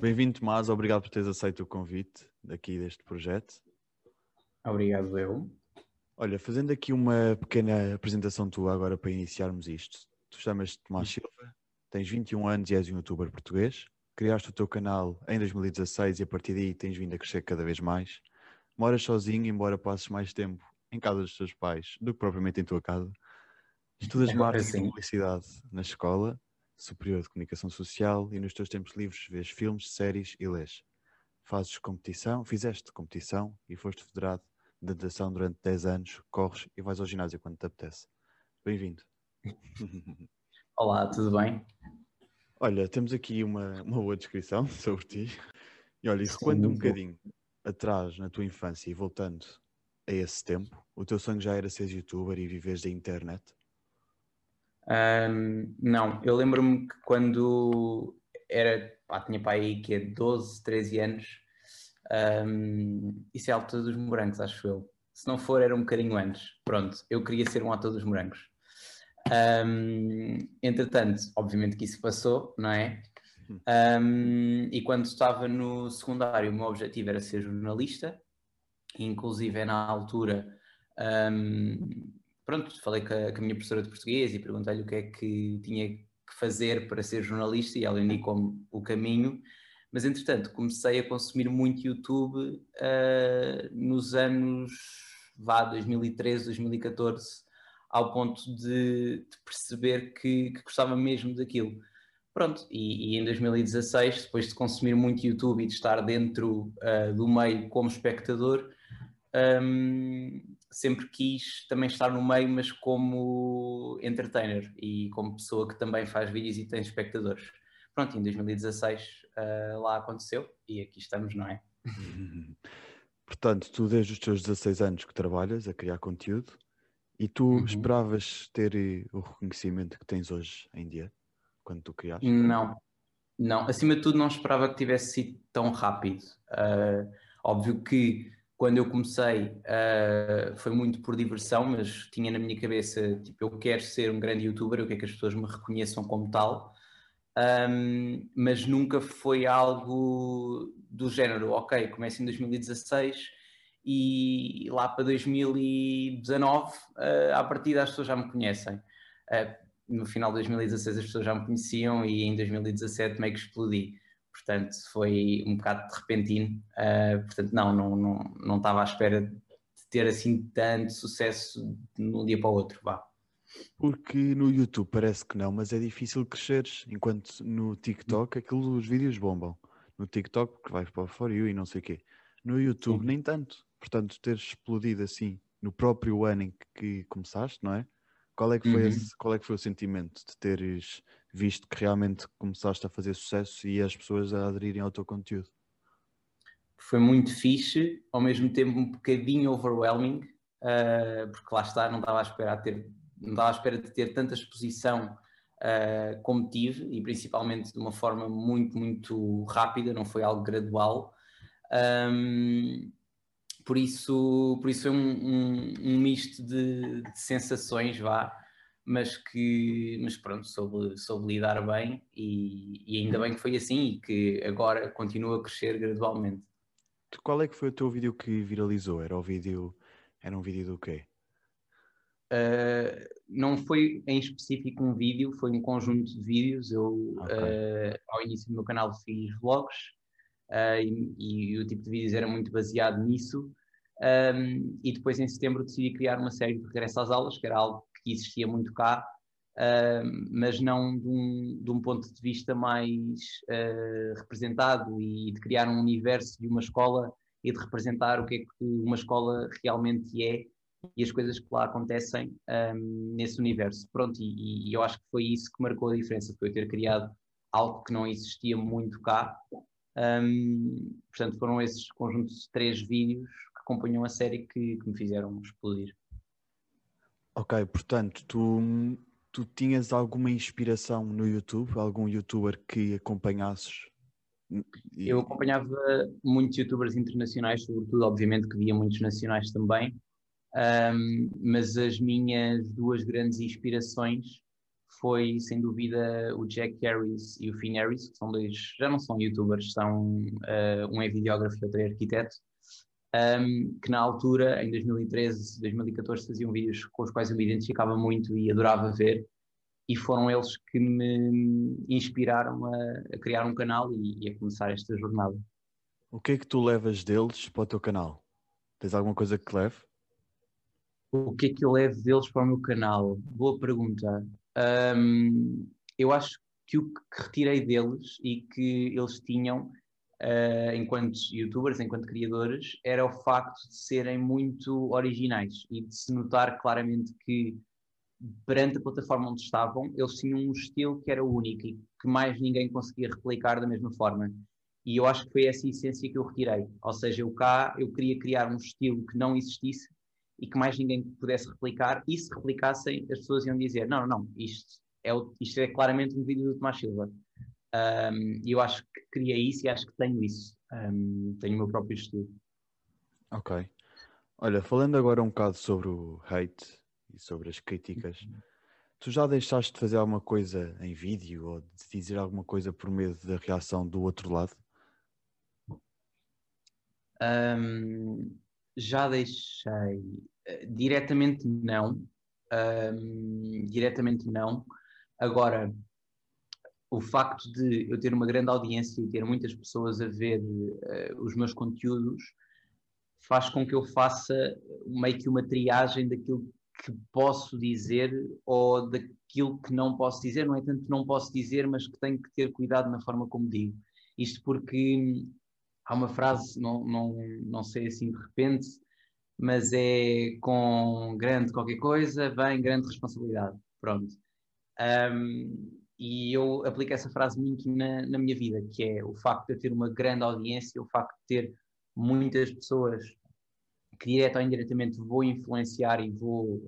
Bem-vindo, Tomás. Obrigado por teres aceito o convite daqui deste projeto. Obrigado, eu. Olha, fazendo aqui uma pequena apresentação tua agora para iniciarmos isto. Tu chamas-te Tomás Silva, tens 21 anos e és um youtuber português. Criaste o teu canal em 2016 e a partir daí tens vindo a crescer cada vez mais. Moras sozinho, embora passes mais tempo em casa dos teus pais do que propriamente em tua casa. Estudas É marketing assim. e publicidade na escola superior de comunicação social e nos teus tempos livres vês filmes, séries e lês. Fazes competição, fizeste competição e foste federado de natação durante 10 anos, corres e vais ao ginásio quando te apetece. Bem-vindo. Olá, tudo bem? Olha, temos aqui uma, uma boa descrição sobre ti. E olha, e Sim, recuando um bocadinho atrás na tua infância e voltando a esse tempo, o teu sonho já era ser youtuber e viveres da internet? Ahm, não, eu lembro-me que quando era, pá, tinha para aí que é 12, 13 anos, ahm, isso é a altura dos morangos, acho eu. Se não for, era um bocadinho antes. Pronto, eu queria ser um ator dos morangos. Ahm, entretanto, obviamente que isso passou, não é? Ahm, e quando estava no secundário, o meu objetivo era ser jornalista, inclusive é na altura. ahm, pronto, falei com a, com a minha professora de português e perguntei-lhe o que é que tinha que fazer para ser jornalista e ela indicou-me o caminho. Mas entretanto, comecei a consumir muito YouTube ah, nos anos vá 2013, 2014, ao ponto de, de perceber que, que gostava mesmo daquilo. Pronto, e, e em 2016, depois de consumir muito YouTube e de estar dentro ah, do meio como espectador, hum, sempre quis também estar no meio, mas como entertainer e como pessoa que também faz vídeos e tem espectadores. Pronto, em 2016 ah, lá aconteceu e aqui estamos, não é? Portanto, tu desde os teus 16 anos que trabalhas a criar conteúdo e tu Uhum. esperavas ter eh, o reconhecimento que tens hoje em dia, quando tu criaste? Não, não. Acima de tudo, não esperava que tivesse sido tão rápido. Ah, óbvio que quando eu comecei ah, foi muito por diversão, mas tinha na minha cabeça, tipo, eu quero ser um grande youtuber, eu quero que as pessoas me reconheçam como tal. Ahm, mas nunca foi algo do género, ok, começo em 2016 e lá para 2019, ah, à partida as pessoas já me conhecem. Ah, no final de 2016 as pessoas já me conheciam e em 2017 meio que explodi. Portanto, foi um bocado de repentino. Ah, portanto, não, não, não, não estava à espera de ter assim tanto sucesso de um dia para o outro. Vá. Porque no YouTube parece que não, mas é difícil cresceres, enquanto no TikTok aquilo, os vídeos bombam. No TikTok, porque vais para o For You e não sei o quê. No YouTube, Sim. nem tanto. Portanto, teres explodido assim no próprio ano em que começaste, não é? Qual é que foi, Uhum. esse- qual é que foi o sentimento de teres visto que realmente começaste a fazer sucesso e as pessoas a aderirem ao teu conteúdo? foi muito fixe, ao mesmo tempo um bocadinho overwhelming, uh, porque lá está, não estava à espera ter, não estava à espera de ter tanta exposição uh, como tive, e principalmente de uma forma muito, muito rápida, não foi algo gradual. Um, por isso, por isso é um, um, um misto de, de sensações, vá, mas que, mas pronto, soube, soube lidar bem e, e ainda bem que foi assim e que agora continua a crescer gradualmente. Qual é que foi o teu vídeo que viralizou? Era o vídeo, era um vídeo do quê? Uh, não foi em específico um vídeo, foi um conjunto de vídeos. Eu, Ok. uh, ao início do meu canal, fiz vlogs uh, e, e o tipo de vídeos era muito baseado nisso. Um, e depois, em setembro, decidi criar uma série de regresso às aulas, que era algo que existia muito cá, um, mas não de um, de um ponto de vista mais uh, representado e de criar um universo de uma escola e de representar o que é que uma escola realmente é e as coisas que lá acontecem um, nesse universo. Pronto, e, e, eu acho que foi isso que marcou a diferença, foi eu ter criado algo que não existia muito cá. Um, portanto, foram esses conjuntos de três vídeos que acompanham a série que, que me fizeram explodir. Ok, portanto, tu, tu tinhas alguma inspiração no YouTube? Algum youtuber que acompanhasses? E... Eu acompanhava muitos youtubers internacionais, sobretudo, obviamente, que via muitos nacionais também. Um, mas as minhas duas grandes inspirações foi, sem dúvida, o Jack Harris e o Finn Harris, que são dois, já não são youtubers, são, uh, um é videógrafo e outro é arquiteto, um, que na altura, em 2013, 2014, faziam vídeos com os quais eu me identificava muito e adorava ver, e foram eles que me inspiraram a, a criar um canal e, e, a começar esta jornada. O que é que tu levas deles para o teu canal? Tens alguma coisa que te leve? O que é que eu levo deles para o meu canal? Boa pergunta. Um, eu acho que o que retirei deles e que eles tinham uh, enquanto youtubers, enquanto criadores, era o facto de serem muito originais e de se notar claramente que perante a plataforma onde estavam, eles tinham um estilo que era único e que mais ninguém conseguia replicar da mesma forma. E eu acho que foi essa essência que eu retirei. Ou seja, eu cá eu queria criar um estilo que não existisse e que mais ninguém pudesse replicar. E se replicassem, as pessoas iam dizer: não, não, isto é, isto é claramente um vídeo do Tomás Silva. E eu acho que criei isso e acho que tenho isso. Um, tenho o meu próprio estilo. Ok. Olha, falando agora um bocado sobre o hate e sobre as críticas, uhum. tu já deixaste de fazer alguma coisa em vídeo ou de dizer alguma coisa por medo da reação do outro lado? Um, já deixei. Diretamente não. Um, diretamente não. Agora, o facto de eu ter uma grande audiência e ter muitas pessoas a ver uh, os meus conteúdos faz com que eu faça meio que uma triagem daquilo que posso dizer ou daquilo que não posso dizer. Não é tanto que não posso dizer, mas que tenho que ter cuidado na forma como digo. Isto porque há uma frase, não, não, não sei assim de repente, mas é com grande qualquer coisa, vem grande responsabilidade. Pronto. Um, e eu aplico essa frase muito na, na minha vida, que é o facto de eu ter uma grande audiência, o facto de ter muitas pessoas que direto ou indiretamente vou influenciar e vou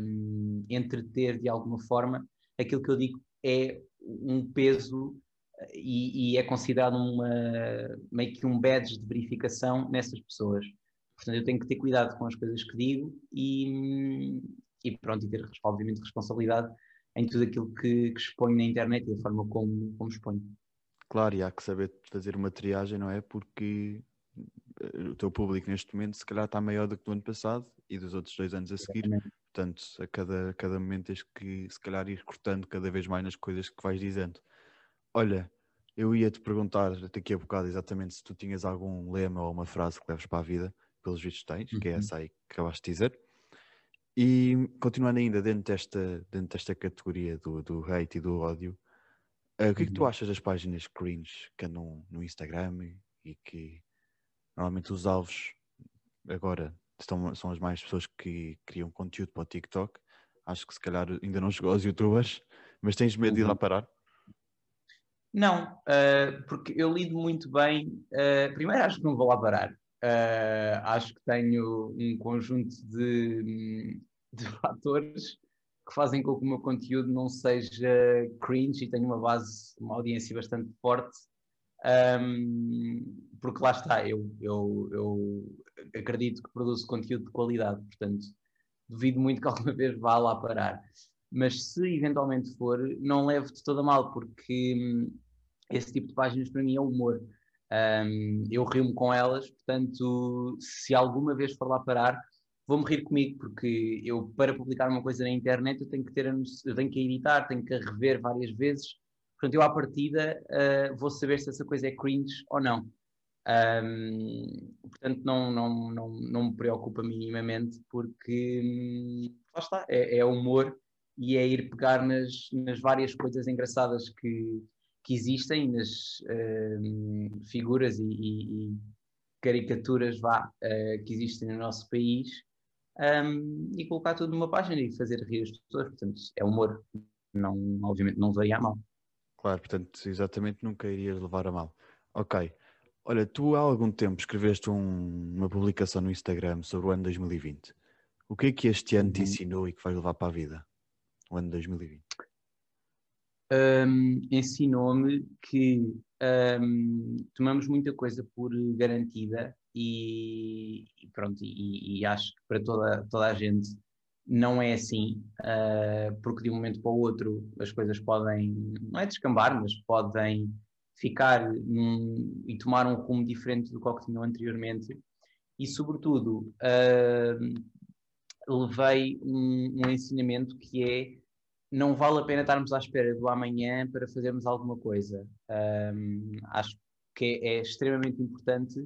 um, entreter de alguma forma, aquilo que eu digo é um peso e, e, é considerado uma, meio que um badge de verificação nessas pessoas. Portanto, eu tenho que ter cuidado com as coisas que digo e, e pronto, e ter obviamente responsabilidade em tudo aquilo que, que exponho na internet e da forma como, como exponho. Claro, e há que saber fazer uma triagem, não é? Porque eh, o teu público neste momento se calhar está maior do que do ano passado e dos outros dois anos a seguir. Exatamente. Portanto, a cada, a cada momento tens que se calhar ir cortando cada vez mais nas coisas que vais dizendo. Olha, eu ia te perguntar daqui a bocado exatamente se tu tinhas algum lema ou uma frase que leves para a vida, pelos vistos tens, uhum. que é uhum. essa aí que acabaste de dizer. E continuando ainda dentro desta, dentro desta categoria do, do hate e do ódio, uh, o que é que tu uhum. achas das páginas cringe que andam no Instagram e, e que normalmente os alvos agora estão, são as mais pessoas que criam conteúdo para o TikTok? Acho que se calhar ainda não chegou aos youtubers, mas tens medo de ir lá uhum. parar? Não, uh, porque eu lido muito bem. Uh, primeiro, acho que não vou lá parar. Uh, acho que tenho um conjunto de, de fatores que fazem com que o meu conteúdo não seja cringe e tenha uma base, uma audiência bastante forte. Um, porque lá está, eu, eu, eu acredito que produzo conteúdo de qualidade, portanto, duvido muito que alguma vez vá lá parar. Mas se eventualmente for, não levo de toda mal, porque hum, esse tipo de páginas para mim é humor. Um, eu rio-me com elas, portanto, se alguma vez for lá parar, vou-me rir comigo, porque eu, para publicar uma coisa na internet, eu tenho que ter, eu tenho que editar, tenho que rever várias vezes. Portanto, eu à partida uh, vou saber se essa coisa é cringe ou não. Um, portanto, não, não, não, não me preocupa minimamente, porque lá está, é, é humor e é ir pegar nas, nas várias coisas engraçadas que, que existem nas uh, figuras e, e, e, caricaturas vá, uh, que existem no nosso país um, e colocar tudo numa página e fazer rir as pessoas. Portanto, é humor, não, obviamente não veio a mal. Claro, portanto, exatamente nunca irias levar a mal. Ok. Olha, tu há algum tempo escreveste um, uma publicação no Instagram sobre o ano 2020. O que é que este ano te uhum. ensinou e que vais levar para a vida? O ano 2020 um, ensinou-me que um, tomamos muita coisa por garantida e, e pronto, e, e, acho que para toda, toda a gente não é assim, uh, porque de um momento para o outro as coisas podem, não é descambar, mas podem ficar num, e tomar um rumo diferente do que tinham anteriormente. E, sobretudo, uh, levei um, um ensinamento que é não vale a pena estarmos à espera do amanhã para fazermos alguma coisa. Um, acho que é, extremamente importante,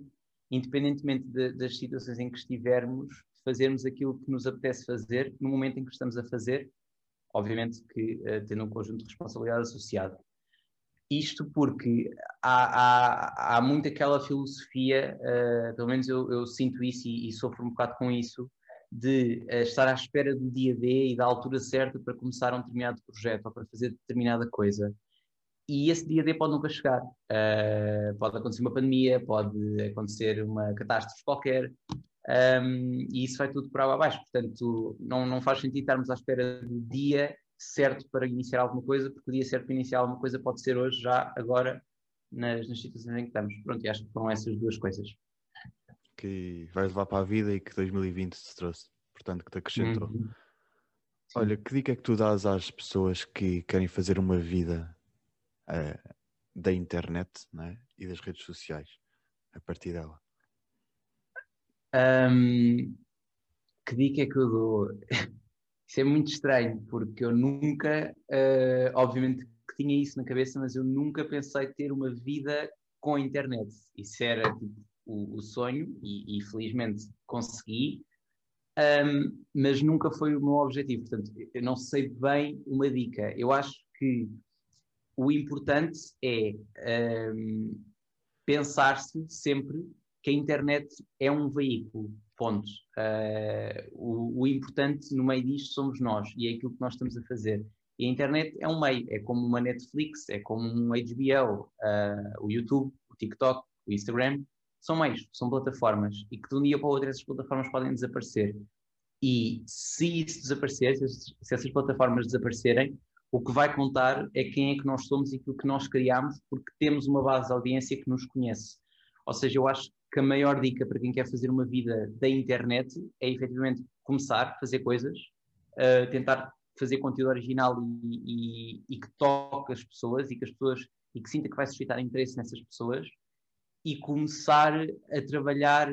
independentemente de, das situações em que estivermos, fazermos aquilo que nos apetece fazer no momento em que estamos a fazer, obviamente que uh, tendo um conjunto de responsabilidade associado. Isto porque há, há, há muito aquela filosofia, uh, pelo menos eu, eu sinto isso e, e, sofro um bocado com isso, de uh, estar à espera do dia D e da altura certa para começar um determinado projeto ou para fazer determinada coisa. E esse dia D pode nunca chegar. Uh, pode acontecer uma pandemia, pode acontecer uma catástrofe qualquer, um, e isso vai tudo por água abaixo. Portanto, não, não faz sentido estarmos à espera do dia certo para iniciar alguma coisa, porque o dia certo para iniciar alguma coisa pode ser hoje, já, agora, nas, nas situações em que estamos. Pronto, e acho que foram essas duas coisas. Que vais levar para a vida e que 2020 te trouxe, portanto, que te acrescentou. Uhum. Olha, que dica é que tu dás às pessoas que querem fazer uma vida uh, da internet né, e das redes sociais a partir dela? Um, que dica é que eu dou? Isso é muito estranho, porque eu nunca, uh, obviamente que tinha isso na cabeça, mas eu nunca pensei ter uma vida com a internet. Isso era tipo, o, o, sonho e, e, felizmente consegui, um, mas nunca foi o meu objetivo. Portanto, eu não sei bem uma dica. Eu acho que o importante é um, pensar-se sempre que a internet é um veículo ponto. Uh, o, o, importante no meio disto somos nós e é aquilo que nós estamos a fazer. E a internet é um meio, é como uma Netflix, é como um HBO, uh, ah, o YouTube, o TikTok, o Instagram, são meios, são plataformas e que de um dia para o outro essas plataformas podem desaparecer. E se isso desaparecer, se, essas plataformas desaparecerem, o que vai contar é quem é que nós somos e aquilo que nós criamos, porque temos uma base de audiência que nos conhece. Ou seja, eu acho que a maior dica para quem quer fazer uma vida da internet é efetivamente começar a fazer coisas, uh, tentar fazer conteúdo original e, e, e, que toque as pessoas e que as pessoas e que sinta que vai suscitar interesse nessas pessoas e começar a trabalhar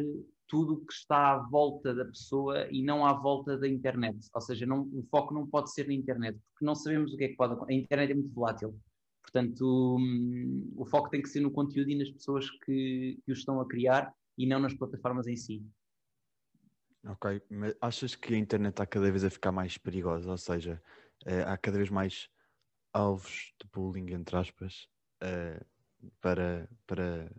tudo o que está à volta da pessoa e não à volta da internet. Ou seja, não, o foco não pode ser na internet, porque não sabemos o que é que pode acontecer. A internet é muito volátil. Portanto, um, o foco tem que ser no conteúdo e nas pessoas que, que o estão a criar e não nas plataformas em si. Ok, mas achas que a internet está cada vez a ficar mais perigosa? Ou seja, uh, há cada vez mais alvos de bullying, entre aspas, uh, para, para,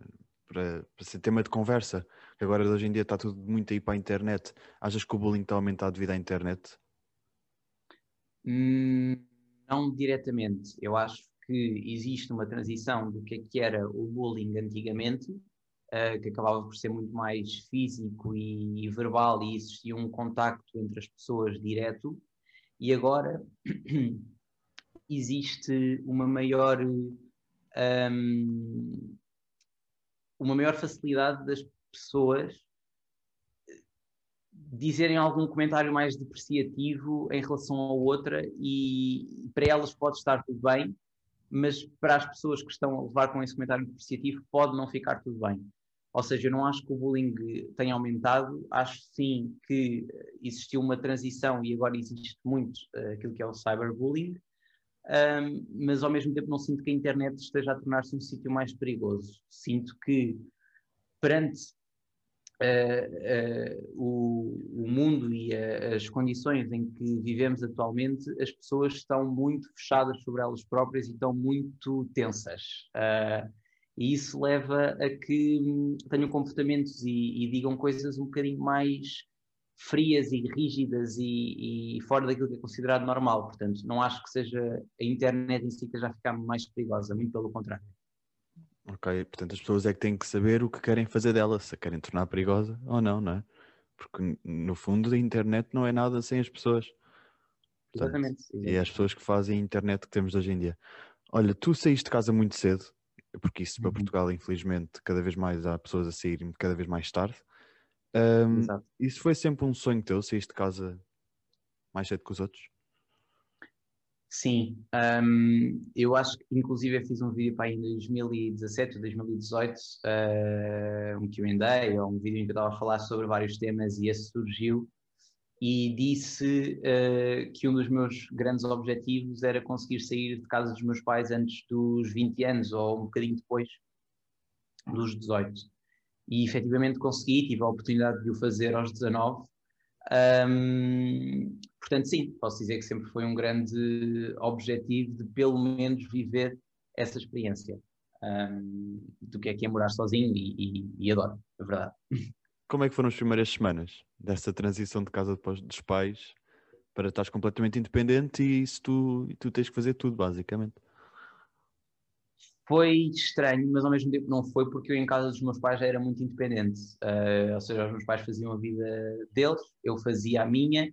para, para ser tema de conversa. Agora, hoje em dia, está tudo muito aí para a internet. Achas que o bullying está a aumentar devido à internet? Hum, não diretamente. Eu acho que existe uma transição do que, é que era o bullying antigamente, uh, que acabava por ser muito mais físico e, e, verbal e existia um contacto entre as pessoas direto, e agora existe uma maior um, uma maior facilidade das pessoas dizerem algum comentário mais depreciativo em relação a outra e para elas pode estar tudo bem, mas para as pessoas que estão a levar com esse comentário depreciativo pode não ficar tudo bem. Ou seja, eu não acho que o bullying tenha aumentado, acho sim que existiu uma transição e agora existe muito uh, aquilo que é o cyberbullying, um, mas ao mesmo tempo não sinto que a internet esteja a tornar-se um sítio mais perigoso. Sinto que perante uh, uh, o, o, mundo e a, as condições em que vivemos atualmente, as pessoas estão muito fechadas sobre elas próprias e estão muito tensas. Uh, e isso leva a que hum, tenham comportamentos e, e, digam coisas um bocadinho mais frias e rígidas e, e, fora daquilo que é considerado normal. Portanto, não acho que seja a internet em si que já ficar mais perigosa, muito pelo contrário. Ok, portanto as pessoas é que têm que saber o que querem fazer dela, se a querem tornar perigosa ou não, não é? Porque no fundo a internet não é nada sem as pessoas. Portanto, exatamente, exatamente. E é as pessoas que fazem a internet que temos hoje em dia. Olha, tu saíste de casa muito cedo, porque isso para uhum. Portugal, infelizmente, cada vez mais há pessoas a saírem cada vez mais tarde. Um, isso foi sempre um sonho teu, sair de casa mais cedo que os outros? Sim, um, eu acho que inclusive eu fiz um vídeo para aí em 2017 ou 2018, uh, um Q&A ou um vídeo em que eu estava a falar sobre vários temas e esse surgiu e disse uh, que um dos meus grandes objetivos era conseguir sair de casa dos meus pais antes dos 20 anos ou um bocadinho depois dos 18. E efetivamente consegui, tive a oportunidade de o fazer aos 19. Um, portanto, sim, posso dizer que sempre foi um grande objetivo de pelo menos viver essa experiência um, do que é que é morar sozinho e, e, e adoro, é verdade. Como é que foram as primeiras semanas dessa transição de casa dos pais para estás completamente independente e isso tu, tu tens que fazer tudo, basicamente? Foi estranho, mas ao mesmo tempo não foi, porque eu em casa dos meus pais já era muito independente. Uh, ou seja, os meus pais faziam a vida deles, eu fazia a minha.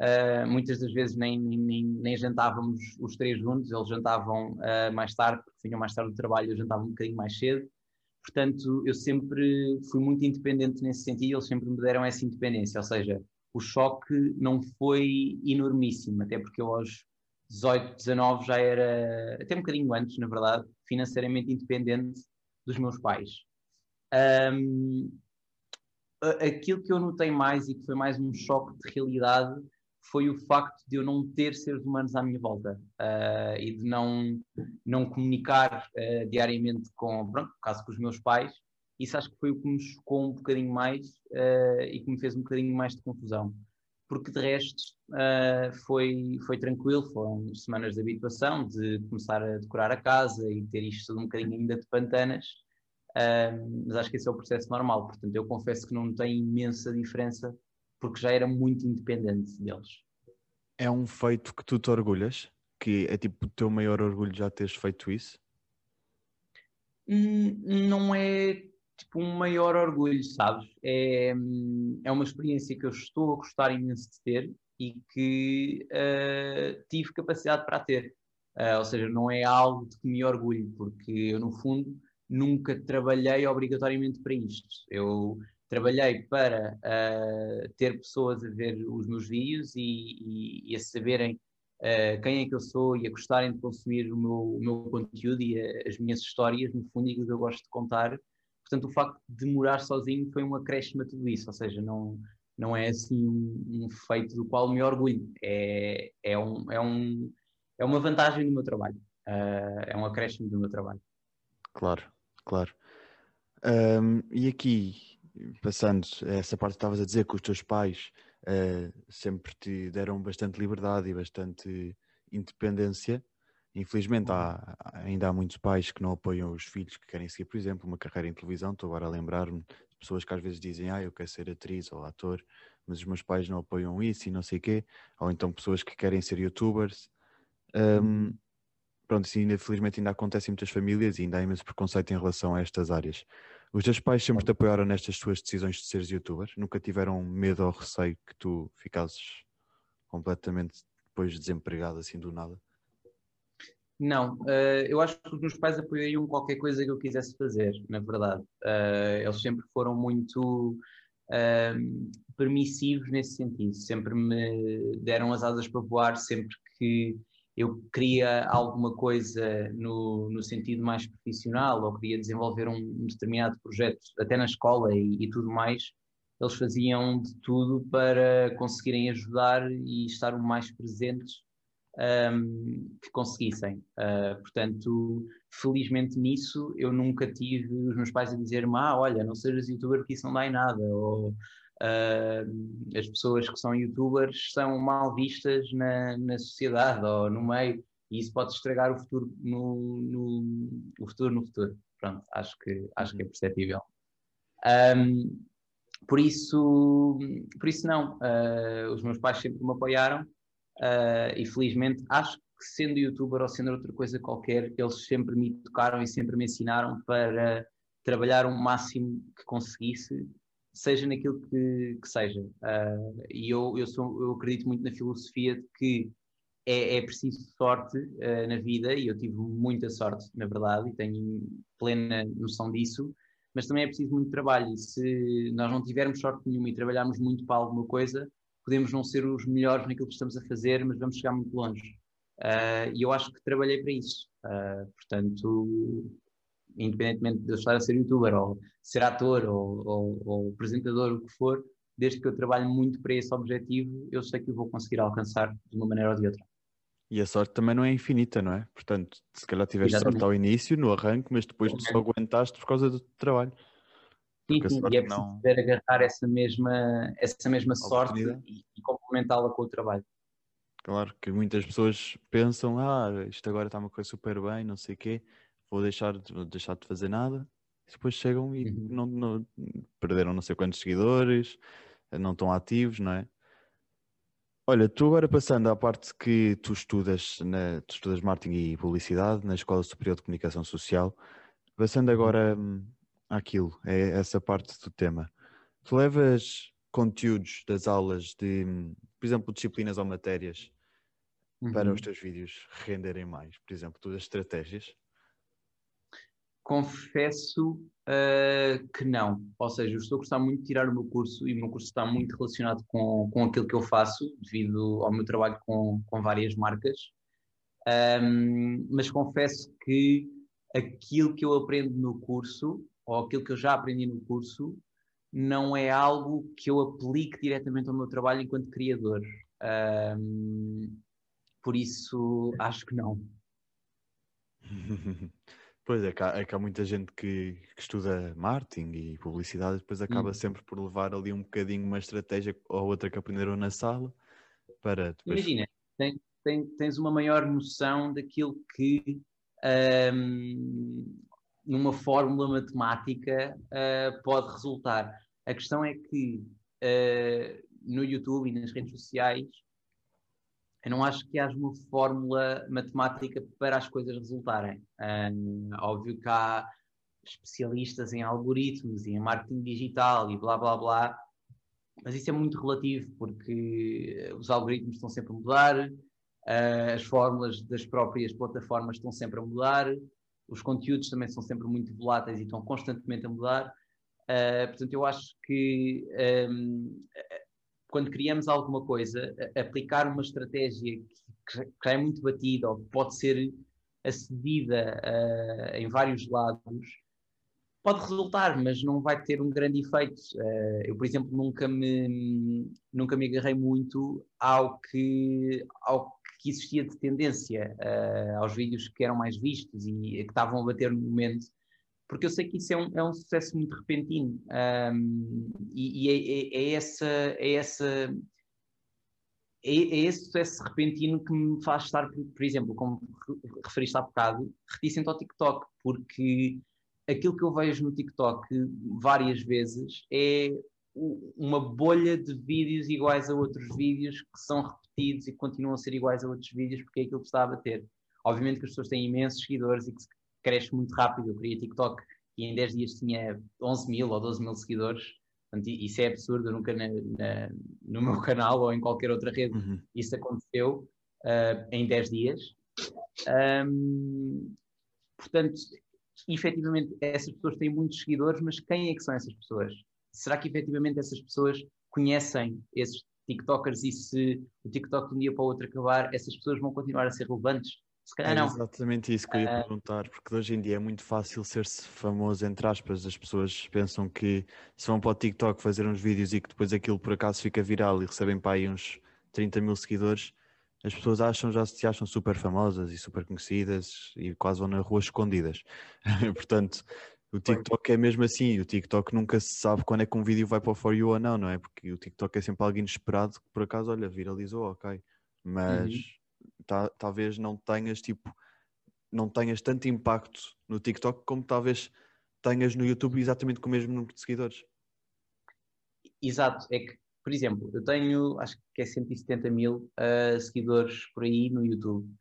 Uh, muitas das vezes nem, nem, nem, jantávamos os três juntos, eles jantavam uh, mais tarde, porque vinham mais tarde do trabalho, eu jantava um bocadinho mais cedo. Portanto, eu sempre fui muito independente nesse sentido, eles sempre me deram essa independência, ou seja, o choque não foi enormíssimo, até porque eu aos 18, 19 já era, até um bocadinho antes, na verdade, financeiramente independente dos meus pais. Um, aquilo que eu notei mais e que foi mais um choque de realidade foi o facto de eu não ter seres humanos à minha volta uh, e de não, não comunicar uh, diariamente com, pronto, caso com os meus pais. Isso acho que foi o que me chocou um bocadinho mais uh, e que me fez um bocadinho mais de confusão. Porque de resto foi, foi tranquilo, foram semanas de habituação, de começar a decorar a casa e ter isto tudo um bocadinho ainda de pantanas, mas acho que esse é o processo normal. Portanto, eu confesso que não tem imensa diferença porque já era muito independente deles. É um feito que tu te orgulhas? Que é tipo o teu maior orgulho já teres feito isso? Hum, não é tipo um maior orgulho, sabes? É, é uma experiência que eu estou a gostar imenso de ter e que uh, tive capacidade para ter. Uh, ou seja, não é algo de que me orgulho, porque eu, no fundo, nunca trabalhei obrigatoriamente para isto. Eu trabalhei para uh, ter pessoas a ver os meus vídeos e, e, e a saberem uh, quem é que eu sou e a gostarem de consumir o meu, o meu conteúdo e a, as minhas histórias, no fundo, e que eu gosto de contar. Portanto, o facto de morar sozinho foi um acréscimo a tudo isso, ou seja, não, não é assim um, um feito do qual me orgulho, é, é, um, é, um, é uma vantagem do meu trabalho, uh, é um acréscimo do meu trabalho. Claro, claro. Um, e aqui, passando essa parte que estavas a dizer que os teus pais uh, sempre te deram bastante liberdade e bastante independência. Infelizmente há, ainda há muitos pais que não apoiam os filhos que querem seguir, por exemplo, uma carreira em televisão. Estou agora a lembrar-me de pessoas que às vezes dizem, ah, eu quero ser atriz ou ator, mas os meus pais não apoiam isso e não sei o quê. Ou então pessoas que querem ser youtubers. Um, pronto, isso ainda, infelizmente ainda acontece em muitas famílias e ainda há imenso preconceito em relação a estas áreas. Os teus pais sempre te apoiaram nestas tuas decisões de seres youtuber? Nunca tiveram medo ou receio que tu ficasses completamente depois desempregado assim do nada? Não, uh, eu acho que os meus pais apoiariam qualquer coisa que eu quisesse fazer, na verdade. Uh, eles sempre foram muito uh, permissivos nesse sentido, sempre me deram as asas para voar, sempre que eu queria alguma coisa no, no sentido mais profissional ou queria desenvolver um, um determinado projeto, até na escola e, e, tudo mais, eles faziam de tudo para conseguirem ajudar e estar o mais presentes um, que conseguissem. Uh, portanto, felizmente nisso, eu nunca tive os meus pais a dizer-me: ah, olha, não sejas youtuber porque isso não dá em nada, ou uh, as pessoas que são youtubers são mal vistas na, na sociedade ou no meio e isso pode estragar o futuro no, no o futuro no futuro. Pronto, acho que, acho que é uhum. perceptível. Um, por isso, por isso não, uh, os meus pais sempre me apoiaram uh, e felizmente acho que sendo youtuber ou sendo outra coisa qualquer, eles sempre me tocaram e sempre me ensinaram para trabalhar o máximo que conseguisse seja naquilo que, que seja. Uh, e eu, eu, sou, eu acredito muito na filosofia de que é, é preciso sorte uh, na vida, e eu tive muita sorte, na verdade, e tenho plena noção disso, mas também é preciso muito trabalho. E se nós não tivermos sorte nenhuma e trabalharmos muito para alguma coisa, podemos não ser os melhores naquilo que estamos a fazer, mas vamos chegar muito longe. Uh, e eu acho que trabalhei para isso. Uh, portanto, independentemente de eu estar a ser youtuber, ou ser ator, ou, ou, ou, apresentador, o que for, desde que eu trabalho muito para esse objetivo, eu sei que eu vou conseguir alcançar de uma maneira ou de outra. E a sorte também não é infinita, não é? Portanto, se calhar tiveste Exatamente. sorte ao início, no arranque, mas depois tu só aguentaste por causa do trabalho. Sim, sim, e é preciso não... saber agarrar essa mesma, essa mesma sorte e, e complementá-la com o trabalho. Claro que muitas pessoas pensam, ah, isto agora está uma coisa super bem, não sei o quê, vou deixar, vou deixar de fazer nada. E depois chegam e uhum. não, não, perderam não sei quantos seguidores, não estão ativos, não é? Olha, tu agora passando à parte que tu estudas, na, tu estudas marketing e publicidade na Escola Superior de Comunicação Social, passando agora hum, àquilo, é essa parte do tema. Tu levas conteúdos das aulas de, por exemplo, disciplinas ou matérias uhum. para os uhum. teus vídeos renderem mais? Por exemplo, tu das estratégias? Confesso uh, que não. Ou seja, eu estou a gostar muito de tirar o meu curso e o meu curso está muito relacionado com, com aquilo que eu faço, devido ao meu trabalho com, com várias marcas. Um, mas confesso que aquilo que eu aprendo no curso, ou aquilo que eu já aprendi no curso, não é algo que eu aplique diretamente ao meu trabalho enquanto criador. Um, por isso, acho que não. Pois é, que há, é que há muita gente que, que, estuda marketing e publicidade e depois acaba hum. sempre por levar ali um bocadinho uma estratégia ou outra que aprenderam na sala para depois... Imagina, tem, tem, tens uma maior noção daquilo que um, numa fórmula matemática uh, pode resultar. A questão é que uh, no YouTube e nas redes sociais eu não acho que haja uma fórmula matemática para as coisas resultarem. Um, óbvio que há especialistas em algoritmos e em marketing digital e blá blá blá, mas isso é muito relativo porque os algoritmos estão sempre a mudar, uh, as fórmulas das próprias plataformas estão sempre a mudar, os conteúdos também são sempre muito voláteis e estão constantemente a mudar. Uh, portanto, eu acho que um, quando criamos alguma coisa, aplicar uma estratégia que, que é muito batida ou que pode ser acedida uh, em vários lados, pode resultar, mas não vai ter um grande efeito. Uh, eu, por exemplo, nunca me, nunca me agarrei muito ao que, ao que existia de tendência, uh, aos vídeos que eram mais vistos e que estavam a bater no momento porque eu sei que isso é um, é um sucesso muito repentino um, e, e é, é, é, essa, é, essa, é, é, esse sucesso repentino que me faz estar, por exemplo, como referiste há bocado, reticente ao TikTok, porque aquilo que eu vejo no TikTok várias vezes é uma bolha de vídeos iguais a outros vídeos que são repetidos e continuam a ser iguais a outros vídeos porque é aquilo que está a bater. Obviamente que as pessoas têm imensos seguidores e que cresce muito rápido. Eu criei TikTok e em 10 dias tinha 11 mil ou 12 mil seguidores. Portanto, isso é absurdo. Nunca na, na, no meu canal ou em qualquer outra rede uhum. isso aconteceu uh, em 10 dias. Um, portanto, efetivamente, essas pessoas têm muitos seguidores, mas quem é que são essas pessoas? Será que efetivamente essas pessoas conhecem esses TikTokers e se o TikTok de um dia para o outro acabar, essas pessoas vão continuar a ser relevantes? Se calhar é não. exatamente isso que eu ia uh... perguntar, porque hoje em dia é muito fácil ser-se famoso, entre aspas. As pessoas pensam que se vão para o TikTok fazer uns vídeos e que depois aquilo por acaso fica viral e recebem para aí uns 30 mil seguidores, as pessoas acham, já se acham super famosas e super conhecidas e quase vão na rua escondidas. Portanto, o TikTok é mesmo assim, o TikTok nunca se sabe quando é que um vídeo vai para o For You ou não, não é? Porque o TikTok é sempre algo inesperado que por acaso, olha, viralizou, ok. Mas uhum ta, talvez não tenhas tipo não tenhas tanto impacto no TikTok como talvez tenhas no YouTube exatamente com o mesmo número de seguidores. Exato, é que, por exemplo, eu tenho acho que é 170 mil uh, seguidores por aí no YouTube.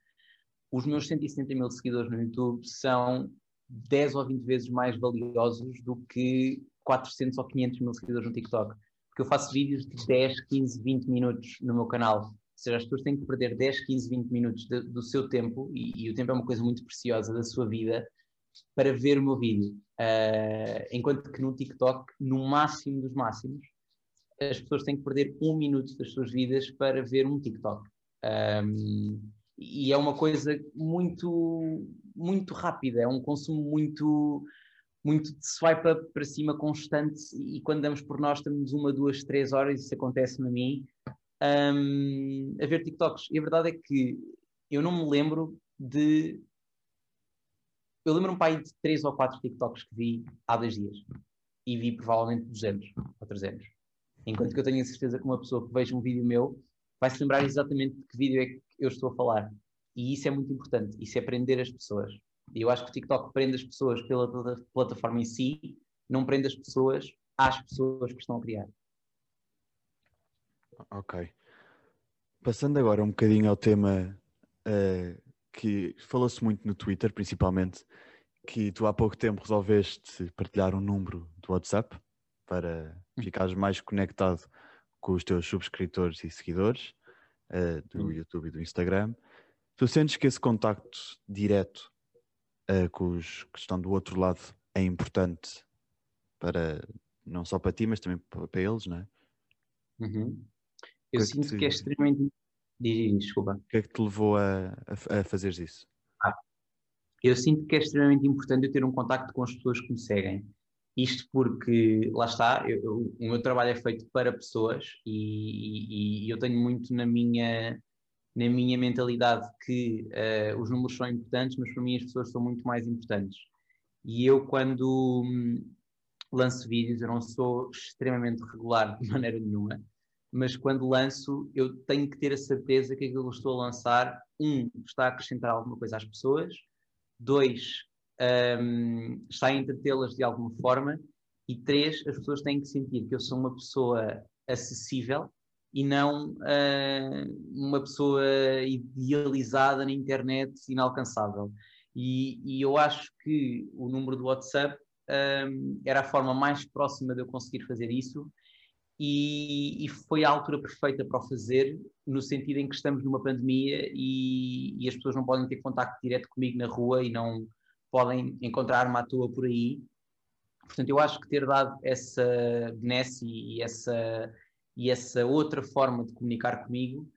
Os meus 170 mil seguidores no YouTube são 10 ou 20 vezes mais valiosos do que 400 ou 500 mil seguidores no TikTok. Porque eu faço vídeos de 10, 15, 20 minutos no meu canal seja, as pessoas têm que perder 10, 15, 20 minutos de, do seu tempo, e, e, o tempo é uma coisa muito preciosa da sua vida, para ver o meu vídeo. Uh, enquanto que no TikTok, no máximo dos máximos, as pessoas têm que perder um minuto das suas vidas para ver um TikTok. Um, e é uma coisa muito, muito rápida, é um consumo muito, muito de swipe up para cima constante. E quando damos por nós, estamos uma, duas, três horas, isso acontece-me a mim, um, a ver TikToks. E a verdade é que eu não me lembro de. Eu lembro-me pai de três ou quatro TikToks que vi há dois dias. E vi provavelmente 200 ou 300. Enquanto que eu tenho a certeza que uma pessoa que veja um vídeo meu vai se lembrar exatamente de que vídeo é que eu estou a falar. E isso é muito importante. Isso é prender as pessoas. E eu acho que o TikTok prende as pessoas pela plataforma em si, não prende as pessoas às pessoas que estão a criar. Ok. Passando agora um bocadinho ao tema uh, que falou-se muito no Twitter, principalmente, que tu há pouco tempo resolveste partilhar um número do WhatsApp para hum. ficares mais conectado com os teus subscritores e seguidores uh, do hum. YouTube e do Instagram. Tu sentes que esse contacto direto uh, com os que estão do outro lado é importante para não só para ti, mas também para, eles, não é? Uhum. Eu que sinto que, te... que é extremamente. Diz, desculpa. O que é que te levou a, a, a fazeres isso? Ah, eu sinto que é extremamente importante eu ter um contacto com as pessoas que me seguem. Isto porque, lá está, eu, eu, o meu trabalho é feito para pessoas e, e, e, eu tenho muito na minha, na minha mentalidade que uh, os números são importantes, mas para mim as pessoas são muito mais importantes. E eu, quando hum, lanço vídeos, eu não sou extremamente regular de maneira nenhuma mas quando lanço, eu tenho que ter a certeza que aquilo que estou a lançar, um, está a acrescentar alguma coisa às pessoas, dois, um, está a entretê-las de alguma forma, e três, as pessoas têm que sentir que eu sou uma pessoa acessível e não uh, uma pessoa idealizada na internet, inalcançável. E, e eu acho que o número do WhatsApp um, era a forma mais próxima de eu conseguir fazer isso e, e, foi a altura perfeita para o fazer, no sentido em que estamos numa pandemia e, e, as pessoas não podem ter contacto direto comigo na rua e não podem encontrar-me à toa por aí. Portanto, eu acho que ter dado essa benesse e essa, e essa outra forma de comunicar comigo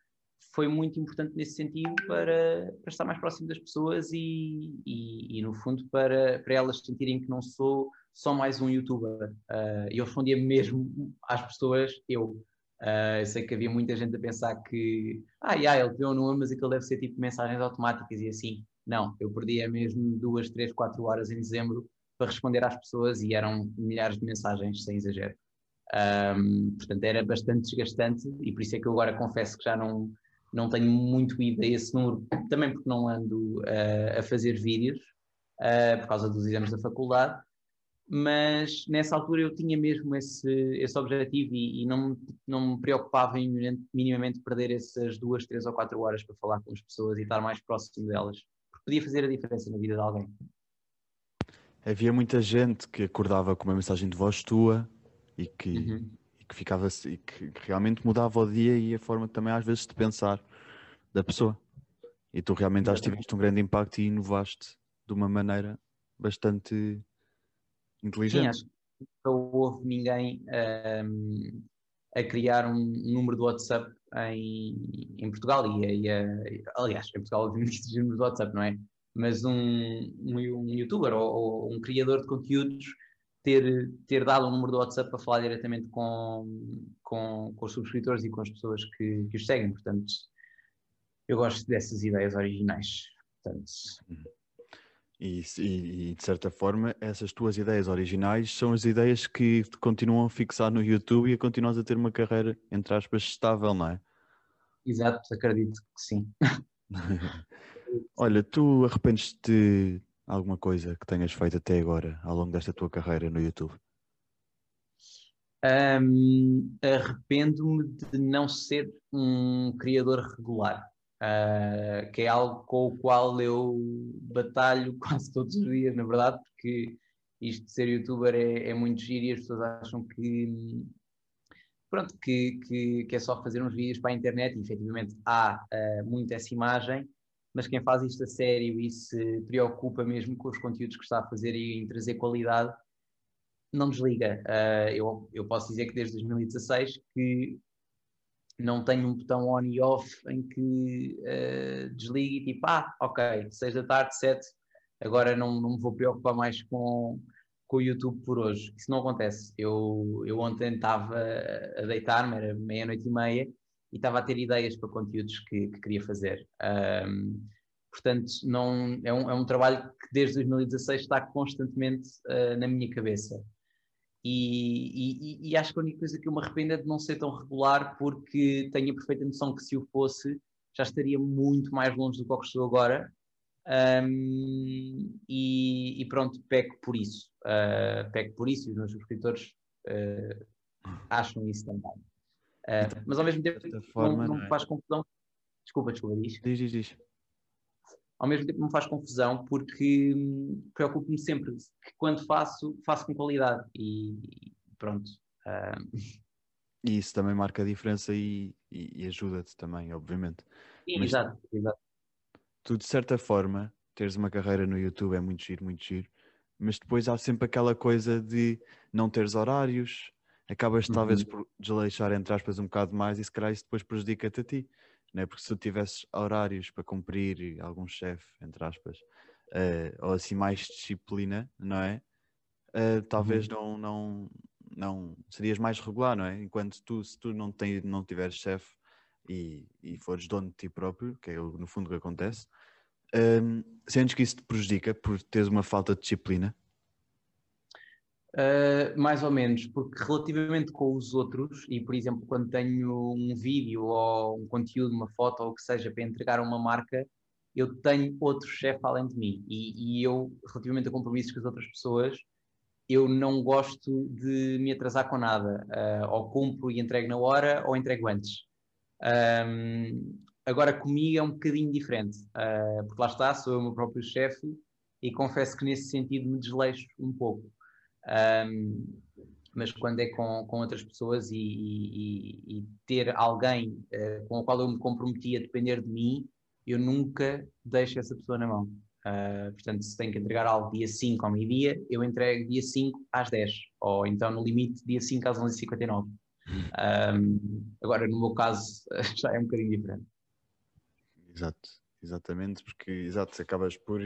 foi muito importante nesse sentido para, para estar mais próximo das pessoas e, e, e, no fundo, para, para elas sentirem que não sou só mais um youtuber. Uh, eu respondia mesmo às pessoas, eu. Uh, eu sei que havia muita gente a pensar que, ah, yeah, ele deu um mas aquilo deve ser tipo mensagens automáticas e assim. Não, eu perdia mesmo duas, três, quatro horas em dezembro para responder às pessoas e eram milhares de mensagens, sem exagero. Um, portanto, era bastante desgastante e por isso é que eu agora confesso que já não, não tenho muito ido a esse número, também porque não ando uh, a fazer vídeos uh, por causa dos exames da faculdade, mas nessa altura eu tinha mesmo esse, esse objetivo e, e não, não me preocupava em minimamente perder essas duas, três ou quatro horas para falar com as pessoas e estar mais próximo delas, porque podia fazer a diferença na vida de alguém. Havia muita gente que acordava com uma mensagem de voz tua e que, uhum. e que ficava e que realmente mudava o dia e a forma também às vezes de pensar da pessoa. E tu realmente acho que tiveste um grande impacto e inovaste de uma maneira bastante Inteligente. Sim, acho que não houve ninguém um, a criar um número do WhatsApp em, em Portugal e, e, aliás, em Portugal obviamente existe número do WhatsApp, não é? Mas um, um, um youtuber ou, ou, um criador de conteúdos ter, ter dado um número do WhatsApp para falar diretamente com, com, com os subscritores e com as pessoas que, que os seguem. Portanto, eu gosto dessas ideias originais. Portanto, uhum. E, e, e, de certa forma, essas tuas ideias originais são as ideias que te continuam a fixar no YouTube e a continuas a ter uma carreira, entre aspas, estável, não é? Exato, acredito que sim. Olha, tu arrependes-te de alguma coisa que tenhas feito até agora, ao longo desta tua carreira no YouTube? Um, Arrependo-me de não ser um criador regular uh, que é algo com o qual eu batalho quase todos os dias, na verdade, porque isto de ser youtuber é, é muito giro e as pessoas acham que pronto, que, que, que, é só fazer uns vídeos para a internet e efetivamente há uh, muito essa imagem, mas quem faz isto a sério e se preocupa mesmo com os conteúdos que está a fazer e em trazer qualidade, não desliga. Uh, eu, eu posso dizer que desde 2016 que não tenho um botão on e off em que uh, desligue e tipo, ah, ok, 6 da tarde, 7, agora não, não me vou preocupar mais com, com o YouTube por hoje. Isso não acontece. Eu, eu ontem estava a deitar-me, era meia-noite e meia, e estava a ter ideias para conteúdos que, que queria fazer. Um, portanto, não, é, um, é um trabalho que desde 2016 está constantemente uh, na minha cabeça. E, e, e, acho que a única coisa que eu me arrependo é de não ser tão regular, porque tenho a perfeita noção que se o fosse, já estaria muito mais longe do que estou agora. Um, e, e, pronto, peco por isso. Uh, peco por isso e os meus subscritores uh, acham isso também. Uh, mas ao mesmo tempo forma, não, não, não é? faz confusão. Desculpa, desculpa, diz. Diz, diz, diz ao mesmo tempo me faz confusão porque hum, preocupo-me sempre que quando faço, faço com qualidade e pronto. Uh... E isso também marca a diferença e, e, e ajuda-te também, obviamente. Sim, Mas exato, exato. Tu, de certa forma, teres uma carreira no YouTube é muito giro, muito giro. Mas depois há sempre aquela coisa de não teres horários, acabas uhum. talvez por desleixar, entre aspas, um bocado mais e se calhar isso depois prejudica-te a ti né? porque se tu tivesses horários para cumprir, algum chefe, entre aspas, uh, ou assim mais disciplina, não é? Uh, talvez uhum. não, não, não serias mais regular, não é? Enquanto tu, se tu não, tem, não tiveres chefe e, e fores dono de ti próprio, que é no fundo o que acontece, um, ehm, sentes que isso te prejudica por teres uma falta de disciplina? Uh, mais ou menos, porque relativamente com os outros, e por exemplo, quando tenho um vídeo ou um conteúdo, uma foto ou o que seja para entregar a uma marca, eu tenho outro chefe além de mim. E, e, eu, relativamente a compromissos com as outras pessoas, eu não gosto de me atrasar com nada. Uh, ou cumpro e entrego na hora, ou entrego antes. Um, agora, comigo é um bocadinho diferente, uh, porque lá está, sou eu o meu próprio chefe, e confesso que nesse sentido me desleixo um pouco. Um, mas quando é com, com outras pessoas e, e, e ter alguém uh, com o qual eu me comprometi a depender de mim, eu nunca deixo essa pessoa na mão. Uh, portanto, se tenho que entregar algo dia 5 ao meio-dia, eu entrego dia 5 às 10, ou então no limite dia 5 às 11h59. Um, agora, no meu caso, já é um bocadinho diferente. Exato, exatamente, porque exato, acabas por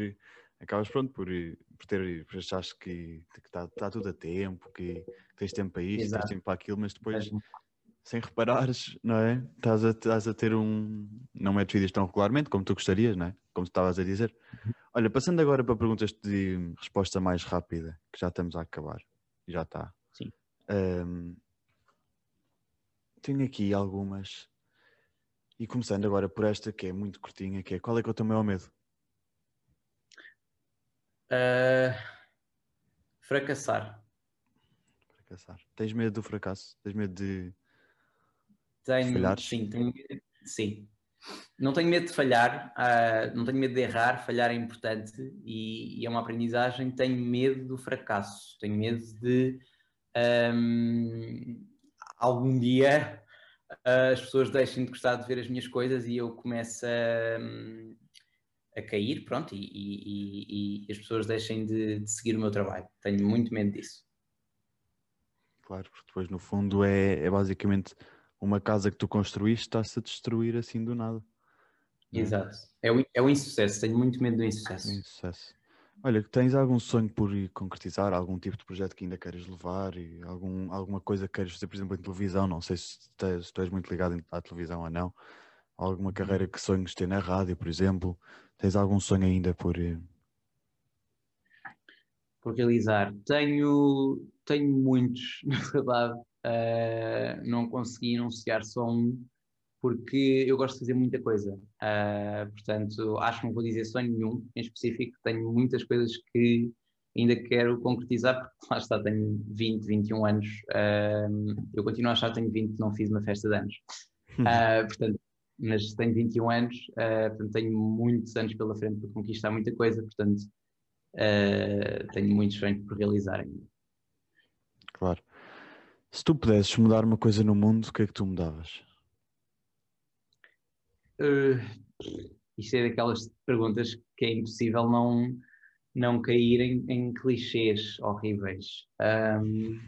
acabas pronto por, por ter por achares que está tá tudo a tempo, que, tens tempo para isto, Exato. tens tempo para aquilo, mas depois é. sem reparares, não é? Estás a, estás a ter um. Não metes vídeos tão regularmente como tu gostarias, não é? Como tu estavas a dizer. Uhum. Olha, passando agora para perguntas de resposta mais rápida, que já estamos a acabar. Já está. Sim. Um, tenho aqui algumas. E começando agora por esta que é muito curtinha, que é qual é que é o teu maior medo? Uh, fracassar. Fracassar. Tens medo do fracasso? Tens medo de tenho, falhar? Sim, tenho, sim. Não tenho medo de falhar, uh, não tenho medo de errar, falhar é importante e, e, é uma aprendizagem. Tenho medo do fracasso, tenho medo de um, algum dia uh, as pessoas deixem de gostar de ver as minhas coisas e eu começo a, um, a cair, pronto, e, e, e as pessoas deixem de, de, seguir o meu trabalho. Tenho muito medo disso. Claro, porque depois no fundo é, é basicamente uma casa que tu construíste está-se a destruir assim do nada. É? Exato. É o, é o insucesso, tenho muito medo do insucesso. insucesso. Olha, tens algum sonho por concretizar, algum tipo de projeto que ainda queres levar, e algum, alguma coisa que queres fazer, por exemplo, em televisão? Não sei se, te, se tu és muito ligado à televisão ou não. Alguma uhum. carreira que sonhos ter na rádio, por exemplo. Tens algum sonho ainda por. Eh, por realizar? Tenho, tenho muitos, na verdade. Uh, não consegui enunciar só um, porque eu gosto de fazer muita coisa. Uh, portanto, acho que não vou dizer sonho nenhum em específico. Tenho muitas coisas que ainda quero concretizar, porque lá está, tenho 20, 21 anos. Uh, eu continuo a achar que tenho 20, não fiz uma festa de anos. Portanto, mas tenho 21 anos, uh, portanto tenho muitos anos pela frente para conquistar muita coisa, portanto uh, tenho muitos sonhos por realizar ainda. Claro. Se tu pudesses mudar uma coisa no mundo, o que é que tu mudavas? Uh, isto é daquelas perguntas que é impossível não, não cair em, em clichês horríveis. Um,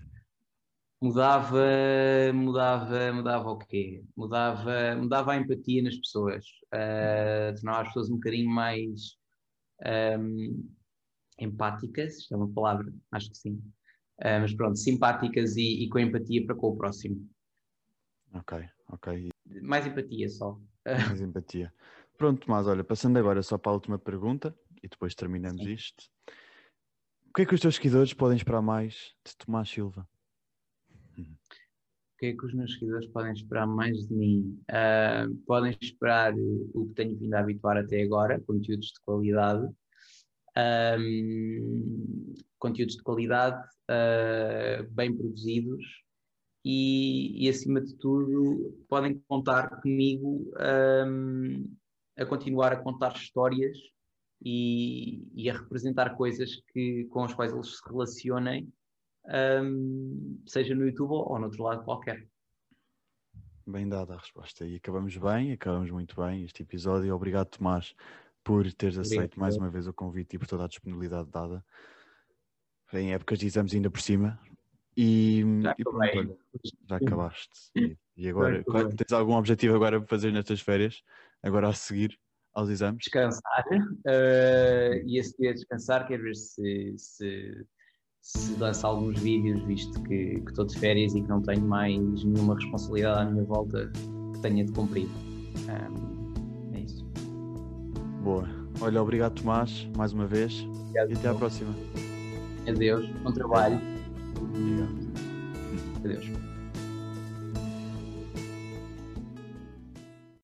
mudava, mudava, mudava o quê? Mudava, mudava a empatia nas pessoas, uh, tornava as pessoas um bocadinho mais um, empáticas, isto é uma palavra, acho que sim, uh, mas pronto, simpáticas e, e, com empatia para com o próximo. Ok, ok. Mais empatia só. Mais empatia. Pronto, mas olha, passando agora só para a última pergunta e depois terminamos sim. isto. O que é que os teus seguidores podem esperar mais de Tomás Silva? O que é que os meus seguidores podem esperar mais de mim? Uh, podem esperar o que tenho vindo a habituar até agora, conteúdos de qualidade. Um, conteúdos de qualidade, uh, bem produzidos e, e, acima de tudo, podem contar comigo um, a continuar a contar histórias e, e, a representar coisas que, com as quais eles se relacionem um, seja no YouTube ou, ou no outro lado qualquer. Bem dada a resposta. E acabamos bem, acabamos muito bem este episódio. Obrigado, Tomás, por teres Obrigado. aceito mais uma vez o convite e por toda a disponibilidade dada. Em épocas de exames ainda por cima. E, já, e pronto, já acabaste. E, e agora, tens algum objetivo agora para fazer nestas férias? Agora a seguir aos exames? Descansar. Uh, e a seguir a descansar, quero ver se, se se lança alguns vídeos, visto que, que estou de férias e que não tenho mais nenhuma responsabilidade à minha volta que tenha de cumprir. Um, é isso. Boa. Olha, obrigado Tomás, mais uma vez. Obrigado, e até à próxima. Adeus, bom trabalho. Obrigado. Adeus.